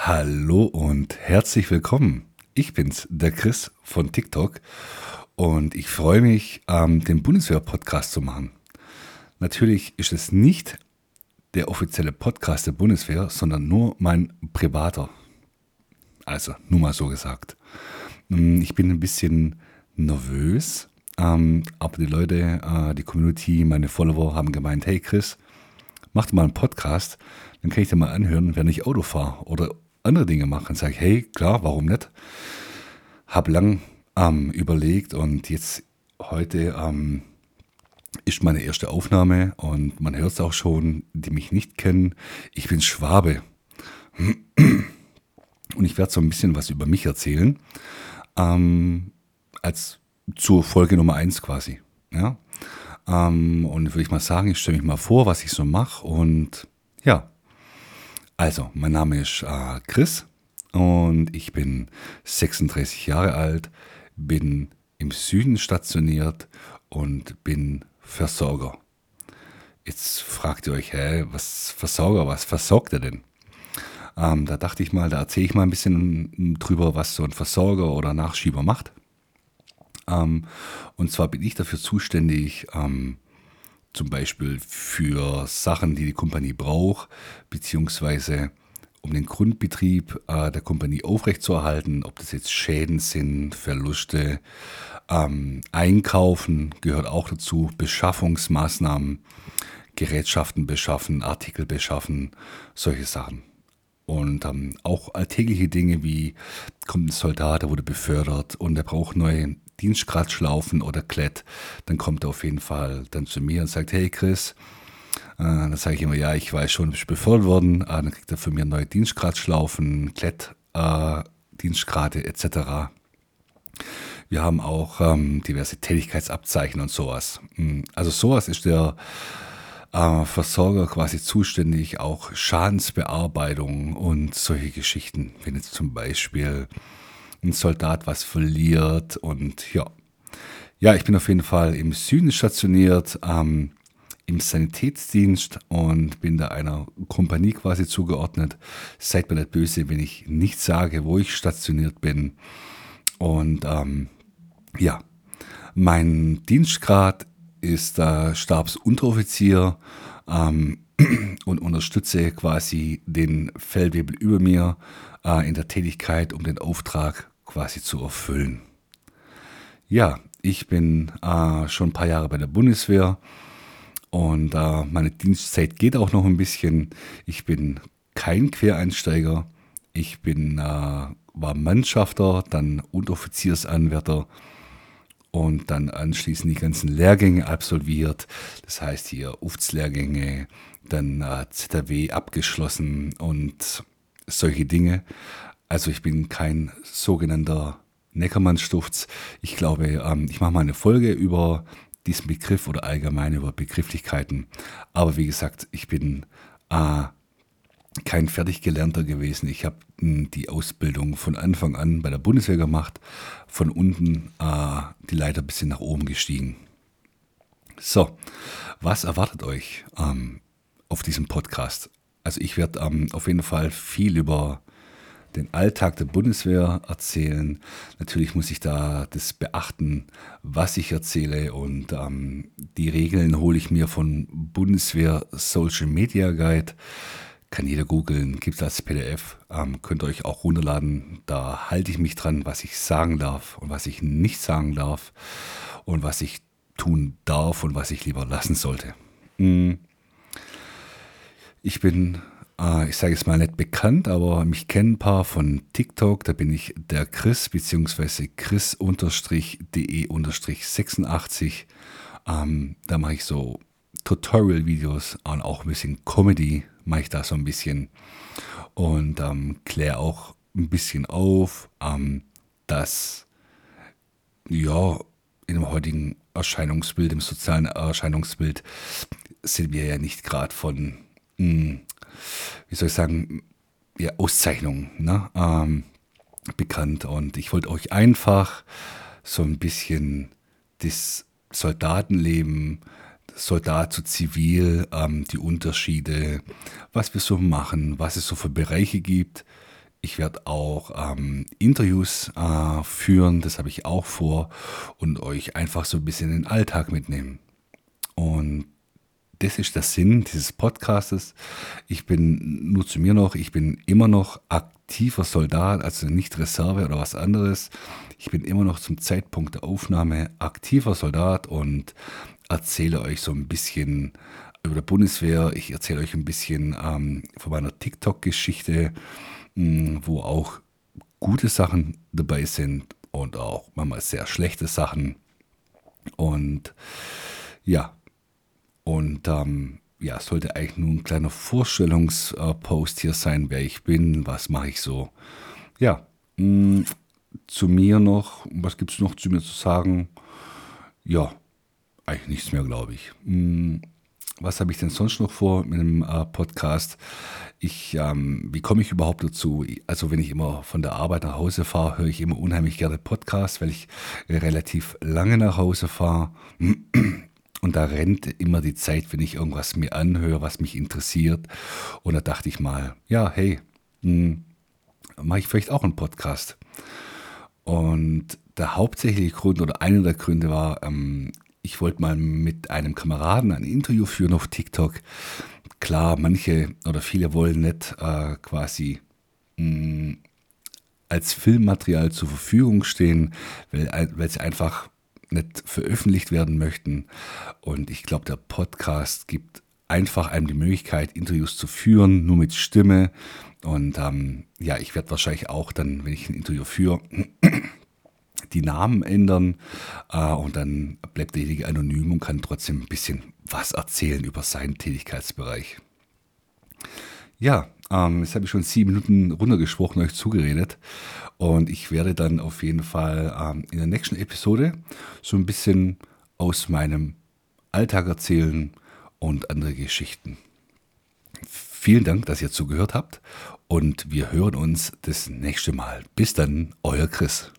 Hallo und herzlich willkommen. Ich bin's, der Chris von TikTok und ich freue mich, ähm, den Bundeswehr-Podcast zu machen. Natürlich ist es nicht der offizielle Podcast der Bundeswehr, sondern nur mein privater. Also, nur mal so gesagt. Hm, ich bin ein bisschen nervös, ähm, aber die Leute, äh, die Community, meine Follower haben gemeint, hey Chris, mach mal einen Podcast, dann kann ich dir mal anhören, wenn ich Auto fahre oder andere Dinge mache. Dann sage ich, hey, klar, warum nicht? Hab lang ähm, überlegt und jetzt heute ähm, ist meine erste Aufnahme und man hört es auch schon, die mich nicht kennen. Ich bin Schwabe. Und ich werde so ein bisschen was über mich erzählen. Ähm, als zur Folge Nummer 1 quasi. Ja? Ähm, und würde ich mal sagen, ich stelle mich mal vor, was ich so mache. Und ja, also, mein Name ist äh, Chris und ich bin 36 Jahre alt, bin im Süden stationiert und bin Versorger. Jetzt fragt ihr euch, hä, was Versorger, was versorgt er denn? Ähm, da dachte ich mal, da erzähle ich mal ein bisschen drüber, was so ein Versorger oder Nachschieber macht. Ähm, und zwar bin ich dafür zuständig, ähm, zum Beispiel für Sachen, die die Kompanie braucht, beziehungsweise um den Grundbetrieb äh, der Kompanie aufrechtzuerhalten, ob das jetzt Schäden sind, Verluste, ähm, Einkaufen gehört auch dazu, Beschaffungsmaßnahmen, Gerätschaften beschaffen, Artikel beschaffen, solche Sachen. Und ähm, auch alltägliche Dinge wie kommt ein Soldat, der wurde befördert und er braucht neue Dienstgradschlaufen oder Klett, dann kommt er auf jeden Fall dann zu mir und sagt, hey Chris, äh, dann sage ich immer, ja, ich weiß schon, ich bin befördert worden, äh, dann kriegt er von mir neue Dienstgradschlaufen, Klett, äh, Dienstgrade etc. Wir haben auch ähm, diverse Tätigkeitsabzeichen und sowas. Hm, also sowas ist der äh, Versorger quasi zuständig, auch Schadensbearbeitung und solche Geschichten. Wenn jetzt zum Beispiel ein Soldat was verliert und ja. Ja, ich bin auf jeden Fall im Süden stationiert, ähm, im Sanitätsdienst und bin da einer Kompanie quasi zugeordnet. Seid mir nicht böse, wenn ich nicht sage, wo ich stationiert bin. Und ähm, ja, mein Dienstgrad ist äh, Stabsunteroffizier ähm, und unterstütze quasi den Feldwebel über mir äh, in der Tätigkeit, um den Auftrag quasi zu erfüllen. Ja, ich bin äh, schon ein paar Jahre bei der Bundeswehr und äh, meine Dienstzeit geht auch noch ein bisschen. Ich bin kein Quereinsteiger. Ich bin, äh, war Mannschafter, dann Unteroffiziersanwärter und dann anschließend die ganzen Lehrgänge absolviert. Das heißt hier UFTS-Lehrgänge, dann äh, ZRW abgeschlossen und solche Dinge. Also ich bin kein sogenannter Neckermann-Stufz. Ich glaube, ähm, ich mache mal eine Folge über diesen Begriff oder allgemein über Begrifflichkeiten. Aber wie gesagt, ich bin äh, kein Fertiggelernter gewesen. Ich habe hm, die Ausbildung von Anfang an bei der Bundeswehr gemacht, von unten äh, die Leiter ein bisschen nach oben gestiegen. So, was erwartet euch ähm, auf diesem Podcast? Also ich werde ähm, auf jeden Fall viel über den Alltag der Bundeswehr erzählen. Natürlich muss ich da das beachten, was ich erzähle und ähm, die Regeln hole ich mir von Bundeswehr Social Media Guide. Kann jeder googeln, gibt es als PDF, ähm, könnt ihr euch auch runterladen. Da halte ich mich dran, was ich sagen darf und was ich nicht sagen darf und was ich tun darf und was ich lieber lassen sollte. Hm. Ich bin äh, ich sage es mal nicht bekannt, aber mich kennen ein paar von TikTok. Da bin ich der Chris beziehungsweise chris-de-86. Ähm, da mache ich so Tutorial-Videos und auch ein bisschen Comedy mache ich da so ein bisschen und ähm, kläre auch ein bisschen auf, ähm, dass ja in dem heutigen Erscheinungsbild, im sozialen Erscheinungsbild sind wir ja nicht gerade von mh, hm, wie soll ich sagen, ja, Auszeichnungen ne, ähm, bekannt. Und ich wollte euch einfach so ein bisschen das Soldatenleben, Soldat zu Zivil, ähm, die Unterschiede, was wir so machen, was es so für Bereiche gibt ich werde auch ähm, Interviews äh, führen, das habe ich auch vor, und euch einfach so ein bisschen in den Alltag mitnehmen. Und das ist der Sinn dieses Podcastes. Ich bin nur zu mir noch, ich bin immer noch aktiver Soldat, also nicht Reserve oder was anderes. Ich bin immer noch zum Zeitpunkt der Aufnahme aktiver Soldat und erzähle euch so ein bisschen über die Bundeswehr. Ich erzähle euch ein bisschen ähm, von meiner TikTok-Geschichte, hm, wo auch gute Sachen dabei sind und auch manchmal sehr schlechte Sachen. Und ja, und ähm, ja, sollte eigentlich nur ein kleiner Vorstellungspost hier sein, wer ich bin, was mache ich so. Ja, mh, hm, zu mir noch, was gibt es noch zu mir zu sagen? Ja, eigentlich nichts mehr, glaube ich. Hm, was habe ich denn sonst noch vor mit dem äh, Podcast? Ich, ähm, wie komme ich überhaupt dazu? Also wenn ich immer von der Arbeit nach Hause fahre, höre ich immer unheimlich gerne Podcasts, weil ich relativ lange nach Hause fahre. Und da rennt immer die Zeit, wenn ich irgendwas mir anhöre, was mich interessiert. Und da dachte ich mal, ja, hey, hm, mache ich vielleicht auch einen Podcast. Und der hauptsächliche Grund oder einer der Gründe war, ähm, ich wollte mal mit einem Kameraden ein Interview führen auf TikTok. Klar, manche oder viele wollen nicht äh, quasi mh, hm, als Filmmaterial zur Verfügung stehen, weil, weil sie einfach nicht veröffentlicht werden möchten. Und ich glaube, der Podcast gibt einfach einem die Möglichkeit, Interviews zu führen, nur mit Stimme. Und ähm, ja, ich werde wahrscheinlich auch dann, wenn ich ein Interview führe, die Namen ändern äh, und dann bleibt derjenige anonym und kann trotzdem ein bisschen was erzählen über seinen Tätigkeitsbereich. Ja, ähm, jetzt habe ich schon sieben Minuten runtergesprochen, euch zugeredet. Und ich werde dann auf jeden Fall ähm, in der nächsten Episode so ein bisschen aus meinem Alltag erzählen und andere Geschichten. Vielen Dank, dass ihr zugehört habt und wir hören uns das nächste Mal. Bis dann, euer Chris.